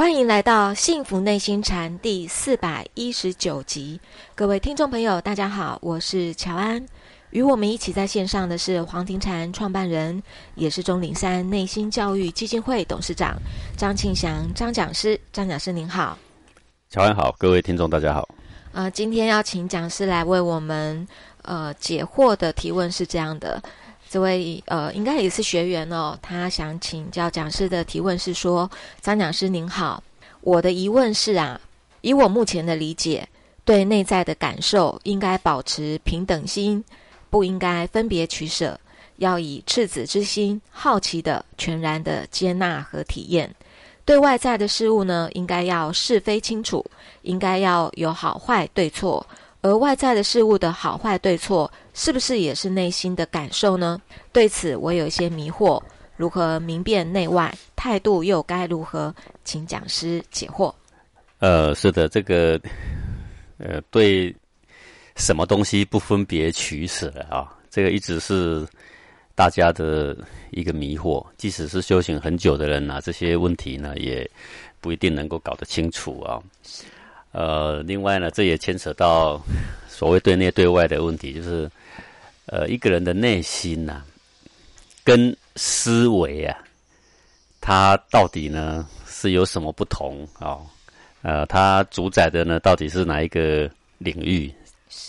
欢迎来到《幸福内心禅》第四百一十九集，各位听众朋友，大家好，我是乔安。与我们一起在线上的是黄庭禅创办人，也是钟岭山内心教育基金会董事长张庆祥张讲师。张讲师您好，乔安好，各位听众大家好。呃，今天要请讲师来为我们呃解惑的提问是这样的。这位呃，应该也是学员哦。他想请教讲师的提问是说：张讲师您好，我的疑问是啊，以我目前的理解，对内在的感受应该保持平等心，不应该分别取舍，要以赤子之心，好奇的、全然的接纳和体验。对外在的事物呢，应该要是非清楚，应该要有好坏对错。而外在的事物的好坏对错，是不是也是内心的感受呢？对此我有一些迷惑，如何明辨内外，态度又该如何？请讲师解惑。呃，是的，这个呃，对什么东西不分别取舍啊？这个一直是大家的一个迷惑。即使是修行很久的人啊，这些问题呢，也不一定能够搞得清楚啊。呃，另外呢，这也牵扯到所谓对内对外的问题，就是呃，一个人的内心呐，跟思维啊，它到底呢是有什么不同啊？呃，它主宰的呢到底是哪一个领域？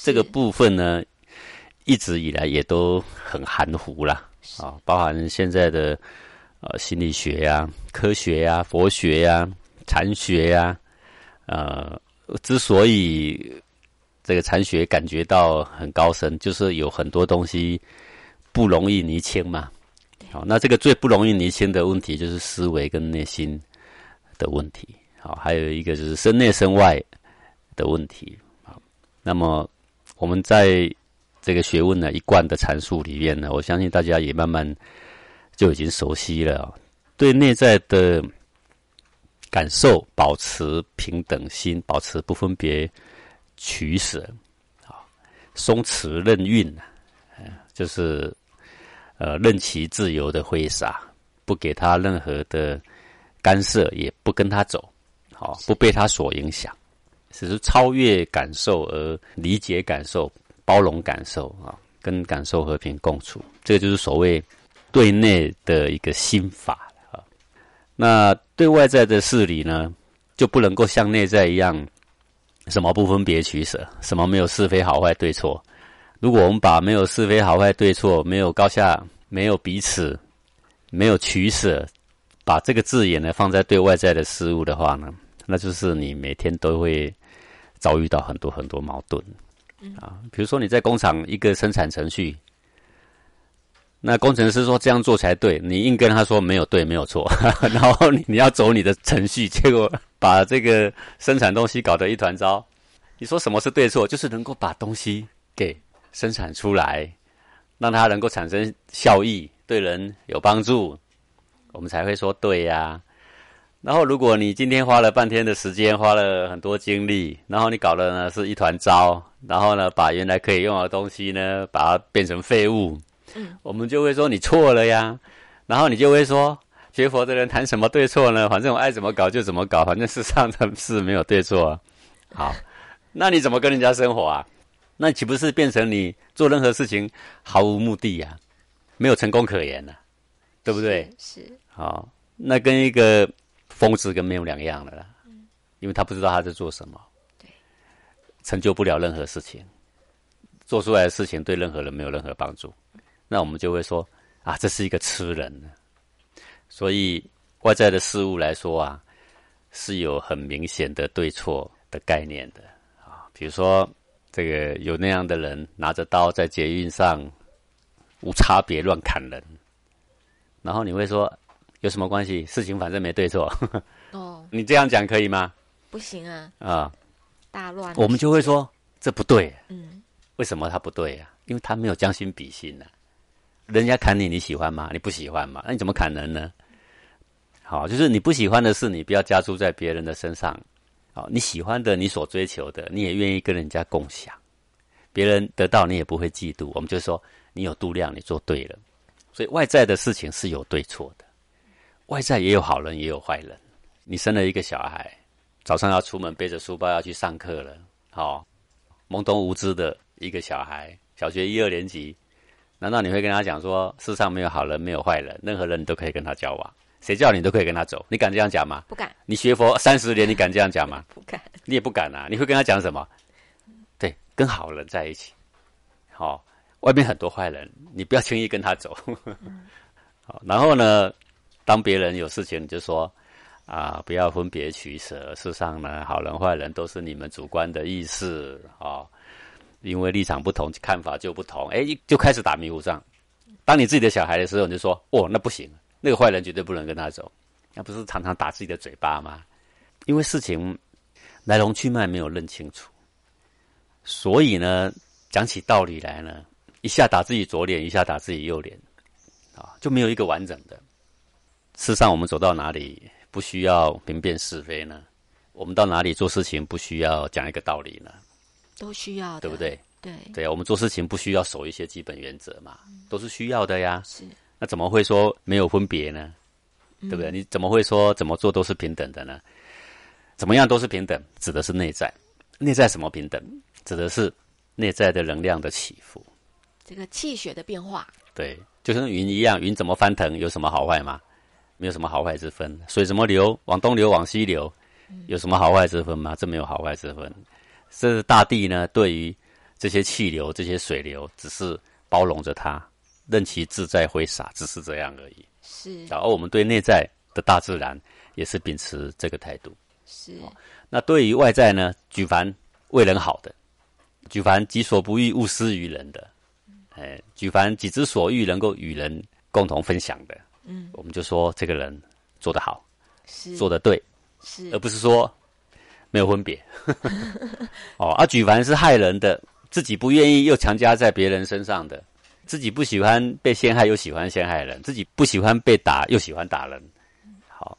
这个部分呢，一直以来也都很含糊啦啊，包含现在的呃心理学呀、科学呀、佛学呀、禅学呀，呃。之所以这个禅学感觉到很高深，就是有很多东西不容易厘清嘛。好，那这个最不容易厘清的问题就是思维跟内心的问题。好，还有一个就是身内身外的问题。好，那么我们在这个学问呢一贯的阐述里面呢，我相信大家也慢慢就已经熟悉了。对内在的。感受保持平等心，保持不分别取舍，啊，松弛任运啊，就是呃任其自由的挥洒，不给他任何的干涉，也不跟他走，好，不被他所影响，只是超越感受而理解感受，包容感受啊，跟感受和平共处，这个就是所谓对内的一个心法啊。那对外在的事理呢，就不能够像内在一样，什么不分别取舍，什么没有是非好坏对错。如果我们把没有是非好坏对错，没有高下，没有彼此，没有取舍，把这个字眼呢放在对外在的事物的话呢，那就是你每天都会遭遇到很多很多矛盾啊。比如说你在工厂一个生产程序。那工程师说这样做才对，你硬跟他说没有对，没有错，然后你你要走你的程序，结果把这个生产东西搞得一团糟。你说什么是对错？就是能够把东西给生产出来，让它能够产生效益，对人有帮助，我们才会说对呀。然后如果你今天花了半天的时间，花了很多精力，然后你搞的呢是一团糟，然后呢把原来可以用的东西呢，把它变成废物。嗯，我们就会说你错了呀，然后你就会说学佛的人谈什么对错呢？反正我爱怎么搞就怎么搞，反正世上的事没有对错。好，那你怎么跟人家生活啊？那岂不是变成你做任何事情毫无目的呀？没有成功可言啊，对不对？是。好，那跟一个疯子跟没有两样的啦。嗯，因为他不知道他在做什么，对，成就不了任何事情，做出来的事情对任何人没有任何帮助。那我们就会说啊，这是一个痴人。所以外在的事物来说啊，是有很明显的对错的概念的啊。比如说，这个有那样的人拿着刀在捷运上无差别乱砍人，然后你会说有什么关系？事情反正没对错。哦，你这样讲可以吗？不行啊。啊，大乱。我们就会说这不对。嗯，为什么他不对啊？因为他没有将心比心呢。人家砍你，你喜欢吗？你不喜欢嘛？那你怎么砍人呢？好，就是你不喜欢的事，你不要加诸在别人的身上。好，你喜欢的，你所追求的，你也愿意跟人家共享。别人得到，你也不会嫉妒。我们就说，你有度量，你做对了。所以外在的事情是有对错的，外在也有好人，也有坏人。你生了一个小孩，早上要出门背着书包要去上课了，好，懵懂无知的一个小孩，小学一二年级，难道你会跟他讲说世上没有好人没有坏人，任何人你都可以跟他交往？谁叫你都可以跟他走？你敢这样讲吗？不敢。你学佛三十年，你敢这样讲吗？不敢。你也不敢啊！你会跟他讲什么？对，跟好人在一起。好，外面很多坏人，你不要轻易跟他走。好，然后呢，当别人有事情，你就说啊，不要分别取舍。世上呢，好人坏人都是你们主观的意识啊，因为立场不同，看法就不同。哎，就开始打迷糊仗。当你自己的小孩的时候，你就说哦，那不行。那个坏人绝对不能跟他走，那不是常常打自己的嘴巴吗？因为事情来龙去脉没有认清楚，所以呢，讲起道理来呢，一下打自己左脸，一下打自己右脸，啊，就没有一个完整的。事实上，我们走到哪里不需要明辨是非呢？我们到哪里做事情不需要讲一个道理呢？都需要，对不对？对对啊，我们做事情不需要守一些基本原则嘛？都是需要的呀。是。那怎么会说没有分别呢？对不对？你怎么会说怎么做都是平等的呢？怎么样都是平等，指的是内在。内在什么平等？指的是内在的能量的起伏，这个气血的变化。对，就像云一样，云怎么翻腾，有什么好坏吗？没有什么好坏之分。水怎么流，往东流，往西流，有什么好坏之分吗？这没有好坏之分。这大地呢，对于这些气流、这些水流，只是包容着它。任其自在挥洒，只是这样而已。是，然后我们对内在的大自然也是秉持这个态度。是，那对于外在呢？举凡为人好的，举凡己所不欲，勿施于人的，哎，举凡己之所欲，能够与人共同分享的，嗯，我们就说这个人做得好，是做得对，是，而不是说没有分别。哦，而举凡是害人的，自己不愿意又强加在别人身上的。自己不喜欢被陷害，又喜欢陷害人；自己不喜欢被打，又喜欢打人。好，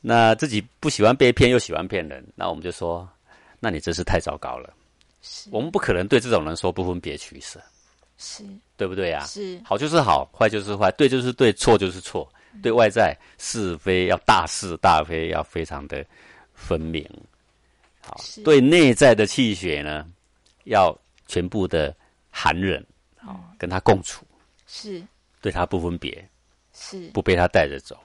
那自己不喜欢被骗，又喜欢骗人，那我们就说，那你真是太糟糕了。我们不可能对这种人说不分别取舍，是对不对呀？是，好就是好，坏就是坏，对就是对，错就是错。对外在是非要大是大非要非常的分明。好，对内在的气血呢，要全部的寒忍。跟他共处，是对他不分别，是不被他带着走，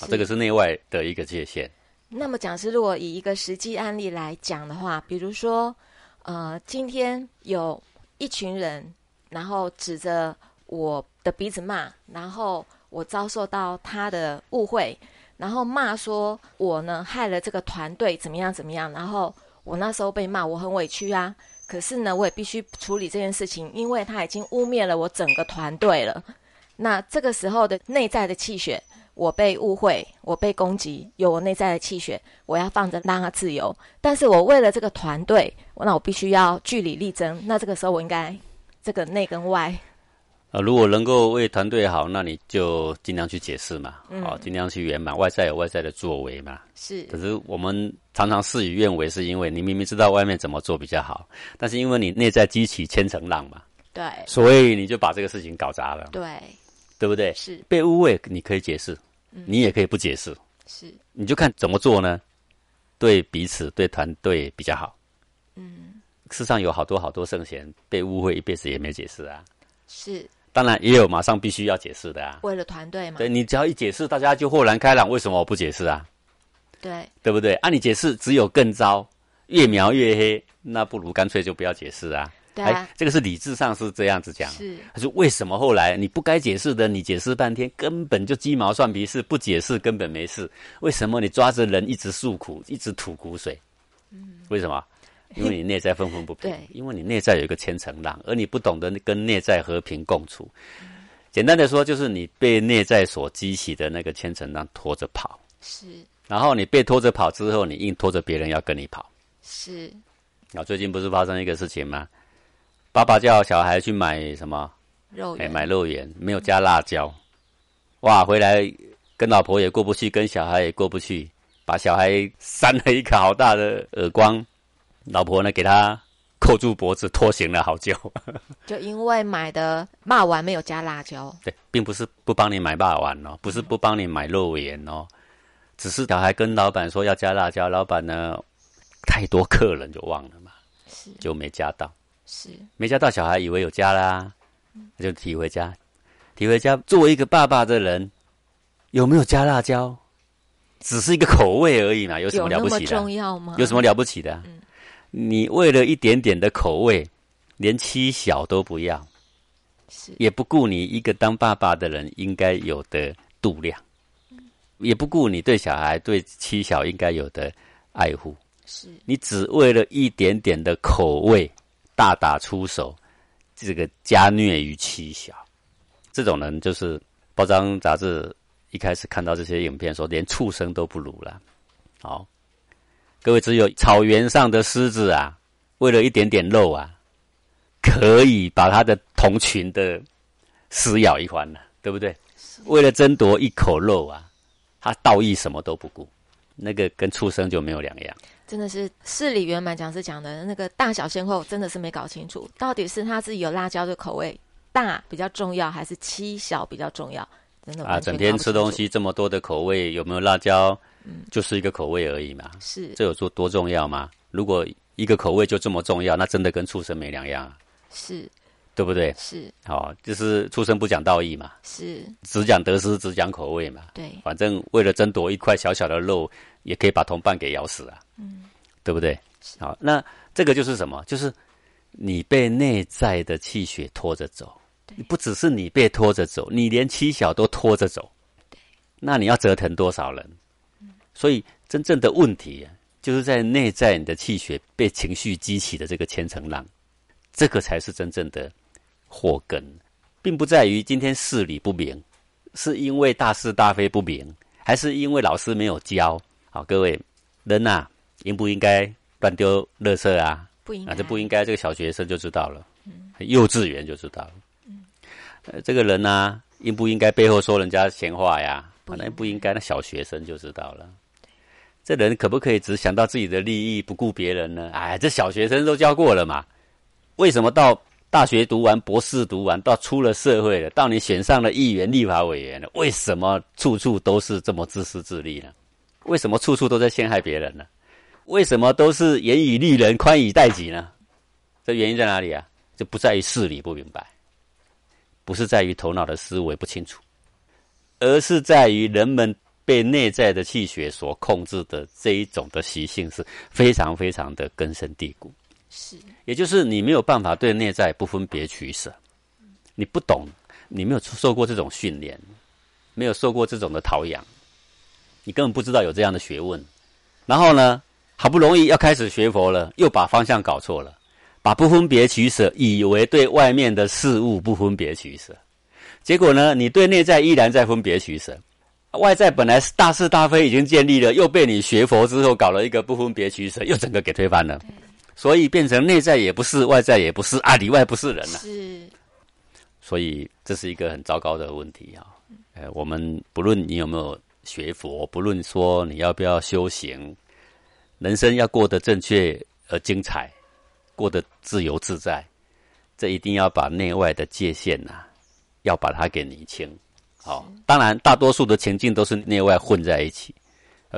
啊，这个是内外的一个界限。那么讲师，如果以一个实际案例来讲的话，比如说，呃，今天有一群人，然后指着我的鼻子骂，然后我遭受到他的误会，然后骂说我呢害了这个团队，怎么样怎么样，然后我那时候被骂，我很委屈啊。可是呢，我也必须处理这件事情，因为他已经污蔑了我整个团队了。那这个时候的内在的气血，我被误会，我被攻击，有我内在的气血，我要放着让他自由。但是我为了这个团队，那我必须要据理力争。那这个时候我应该这个内跟外。啊，如果能够为团队好，那你就尽量去解释嘛，哦，尽量去圆满。外在有外在的作为嘛，是。可是我们常常事与愿违，是因为你明明知道外面怎么做比较好，但是因为你内在激起千层浪嘛，对，所以你就把这个事情搞砸了，对，对不对？是。被误会你可以解释，你也可以不解释，是。你就看怎么做呢？对彼此对团队比较好。嗯，世上有好多好多圣贤被误会一辈子也没解释啊，是。当然也有马上必须要解释的啊，为了团队嘛。对你只要一解释，大家就豁然开朗。为什么我不解释啊？对，对不对？按你解释，只有更糟，越描越黑。那不如干脆就不要解释啊。对啊，这个是理智上是这样子讲。是，他说为什么后来你不该解释的，你解释半天根本就鸡毛蒜皮事，不解释根本没事。为什么你抓着人一直诉苦，一直吐苦水？嗯，为什么？因为你内在愤愤不平，对，因为你内在有一个千层浪，而你不懂得跟内在和平共处。简单的说，就是你被内在所激起的那个千层浪拖着跑，是。然后你被拖着跑之后，你硬拖着别人要跟你跑，是。啊，最近不是发生一个事情吗？爸爸叫小孩去买什么肉圆，买肉圆，没有加辣椒，哇，回来跟老婆也过不去，跟小孩也过不去，把小孩扇了一个好大的耳光。老婆呢，给他扣住脖子，拖行了好久。就因为买的骂丸没有加辣椒。对，并不是不帮你买霸丸哦，不是不帮你买肉圆哦，只是小孩跟老板说要加辣椒，老板呢太多客人就忘了嘛，是就没加到，是没加到，小孩以为有加啦，那就提回家，提回家。作为一个爸爸的人，有没有加辣椒？只是一个口味而已嘛，有什么了不起的？重要吗？有什么了不起的？嗯，你为了一点点的口味，连妻小都不要，是。也不顾你一个当爸爸的人应该有的度量，也不顾你对小孩对妻小应该有的爱护，是。你只为了一点点的口味大打出手，这个加虐于妻小，这种人就是包装杂志。一开始看到这些影片，说连畜生都不如了。好，各位，只有草原上的狮子啊，为了一点点肉啊，可以把它的同群的撕咬一番了，对不对？为了争夺一口肉啊，他道义什么都不顾，那个跟畜生就没有两样。真的是市里圆满讲师讲的那个大小先后，真的是没搞清楚，到底是他自己有辣椒的口味大比较重要，还是七小比较重要？真的啊，整天吃东西这么多的口味，有没有辣椒？嗯，就是一个口味而已嘛。是，这有做多重要吗？如果一个口味就这么重要，那真的跟畜生没两样。啊是，对不对？是，好，就是畜生不讲道义嘛。是，只讲得失，只讲口味嘛。对，反正为了争夺一块小小的肉，也可以把同伴给咬死啊。嗯，对不对？好，那这个就是什么？就是你被内在的气血拖着走。你不只是你被拖着走，你连妻小都拖着走，那你要折腾多少人？所以真正的问题啊，就是在内在你的气血被情绪激起的这个千层浪，这个才是真正的祸根，并不在于今天事理不明，是因为大是大非不明，还是因为老师没有教？好，各位人呐，应不应该乱丢垃圾啊？不应该，这不应该，这个小学生就知道了，幼稚园就知道了。呃，这个人呢，应不应该背后说人家闲话呀？可能不应该，那小学生就知道了。这人可不可以只想到自己的利益，不顾别人呢？哎，这小学生都教过了嘛。为什么到大学读完、博士读完，到出了社会了，到你选上了议员、立法委员了，为什么处处都是这么自私自利呢？为什么处处都在陷害别人呢？为什么都是严以律人、宽以待己呢？这原因在哪里啊？就不在于事理不明白。不是在于头脑的思维不清楚，而是在于人们被内在的气血所控制的这一种的习性是非常非常的根深蒂固。是，也就是你没有办法对内在不分别取舍，你不懂，你没有受过这种训练，没有受过这种的陶养，你根本不知道有这样的学问。然后呢，好不容易要开始学佛了，又把方向搞错了。把不分别取舍，以为对外面的事物不分别取舍，结果呢，你对内在依然在分别取舍。外在本来是大是大非已经建立了，又被你学佛之后搞了一个不分别取舍，又整个给推翻了。所以变成内在也不是，外在也不是，啊，里外不是人了。是，所以这是一个很糟糕的问题啊！呃，我们不论你有没有学佛，不论说你要不要修行，人生要过得正确而精彩。过得自由自在，这一定要把内外的界限呐，要把它给理清。好，当然大多数的情境都是内外混在一起。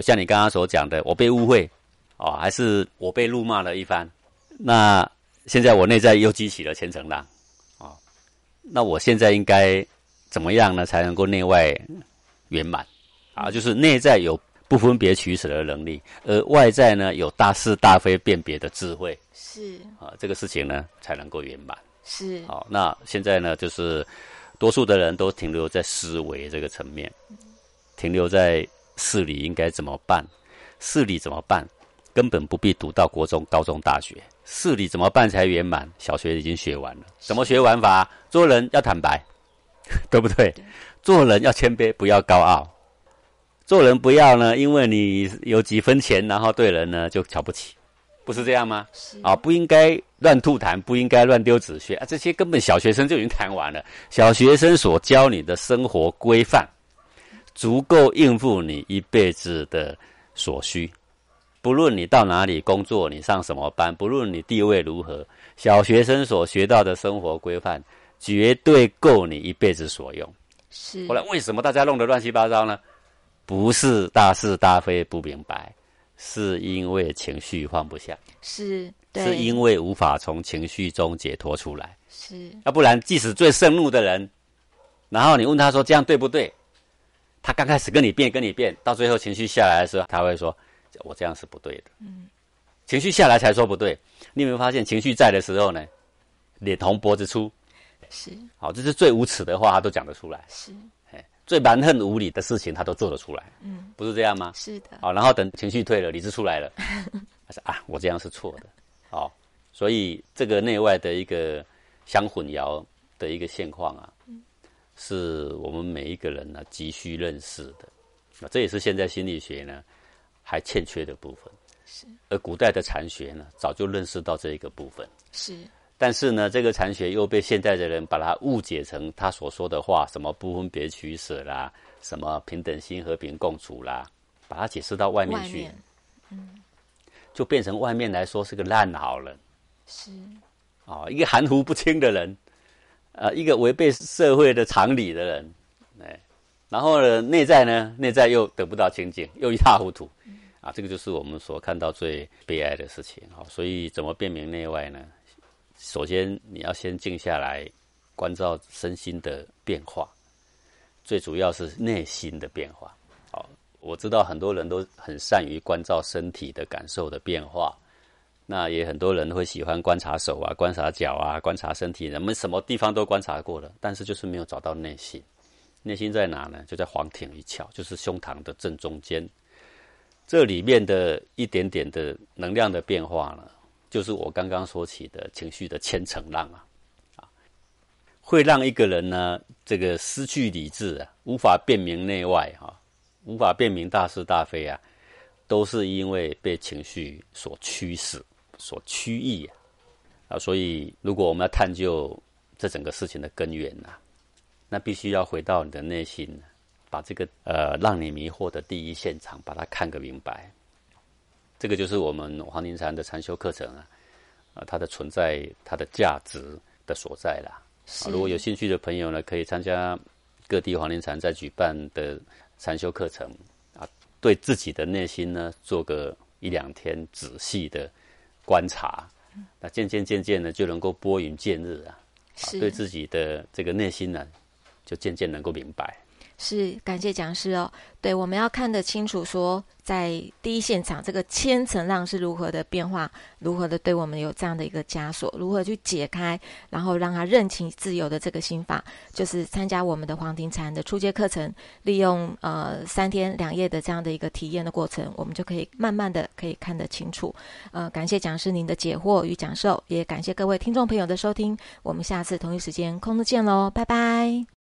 像你刚刚所讲的，我被误会，哦，还是我被辱骂了一番。那现在我内在又激起了千层浪，啊，那我现在应该怎么样呢，才能够内外圆满？啊，就是内在有不分别取舍的能力，而外在呢有大是大非辨别的智慧。是啊，这个事情呢才能够圆满。是好，那现在呢，就是多数的人都停留在思维这个层面，停留在事理应该怎么办？事理怎么办？根本不必读到国中、高中、大学，事理怎么办才圆满？小学已经学完了。怎么学完法？做人要坦白，对不对？做人要谦卑，不要高傲。做人不要呢，因为你有几分钱，然后对人呢就瞧不起。不是这样吗？啊，不应该乱吐痰，不应该乱丢纸屑啊！这些根本小学生就已经谈完了。小学生所教你的生活规范，足够应付你一辈子的所需。不论你到哪里工作，你上什么班，不论你地位如何，小学生所学到的生活规范，绝对够你一辈子所用。是。后来为什么大家弄得乱七八糟呢？不是大是大非不明白，是因为情绪放不下，是，是因为无法从情绪中解脱出来，是，要不然即使最盛怒的人，然后你问他说这样对不对？他刚开始跟你辩跟你辩，到最后情绪下来的时候，他会说我这样是不对的。嗯，情绪下来才说不对。你有没有发现情绪在的时候呢，脸红脖子粗，是，好，这是最无耻的话，他都讲得出来，是。最蛮横无理的事情，他都做得出来，嗯，不是这样吗？是的。好，然后等情绪退了，理智出来了，他 说啊，我这样是错的，好，所以这个内外的一个相混淆的一个现况啊，是我们每一个人呢急需认识的，那这也是现在心理学呢还欠缺的部分，是。而古代的禅学呢，早就认识到这一个部分，是。但是呢，这个禅学又被现在的人把它误解成他所说的话，什么不分别取舍啦，什么平等心、和平共处啦，把它解释到外面去，嗯，就变成外面来说是个烂好人，是，哦，一个含糊不清的人，呃，一个违背社会的常理的人，哎，然后呢，内在呢，内在又得不到清净，又一塌糊涂，啊，这个就是我们所看到最悲哀的事情。啊。所以，怎么辨明内外呢？首先，你要先静下来，关照身心的变化。最主要是内心的变化。好，我知道很多人都很善于关照身体的感受的变化，那也很多人会喜欢观察手啊、观察脚啊、观察身体，人们什么地方都观察过了，但是就是没有找到内心。内心在哪呢？就在黄庭一窍，就是胸膛的正中间。这里面的一点点的能量的变化呢？就是我刚刚说起的情绪的千层浪啊，啊，会让一个人呢，这个失去理智啊，无法辨明内外哈，无法辨明大是大非啊，都是因为被情绪所驱使、所驱役啊，啊，所以如果我们要探究这整个事情的根源呐，那必须要回到你的内心，把这个呃让你迷惑的第一现场，把它看个明白。这个就是我们黄庭禅的禅修课程啊，啊，它的存在、它的价值的所在啦。啊如果有兴趣的朋友呢，可以参加各地黄庭禅在举办的禅修课程啊，对自己的内心呢做个一两天仔细的观察，那渐渐渐渐呢就能够拨云见日啊，对自己的这个内心呢，就渐渐能够明白。是感谢讲师哦，对，我们要看得清楚，说在第一现场这个千层浪是如何的变化，如何的对我们有这样的一个枷锁，如何去解开，然后让他认清自由的这个心法，就是参加我们的黄庭禅的初阶课程，利用呃三天两夜的这样的一个体验的过程，我们就可以慢慢的可以看得清楚。呃，感谢讲师您的解惑与讲授，也感谢各位听众朋友的收听，我们下次同一时间空中见喽，拜拜。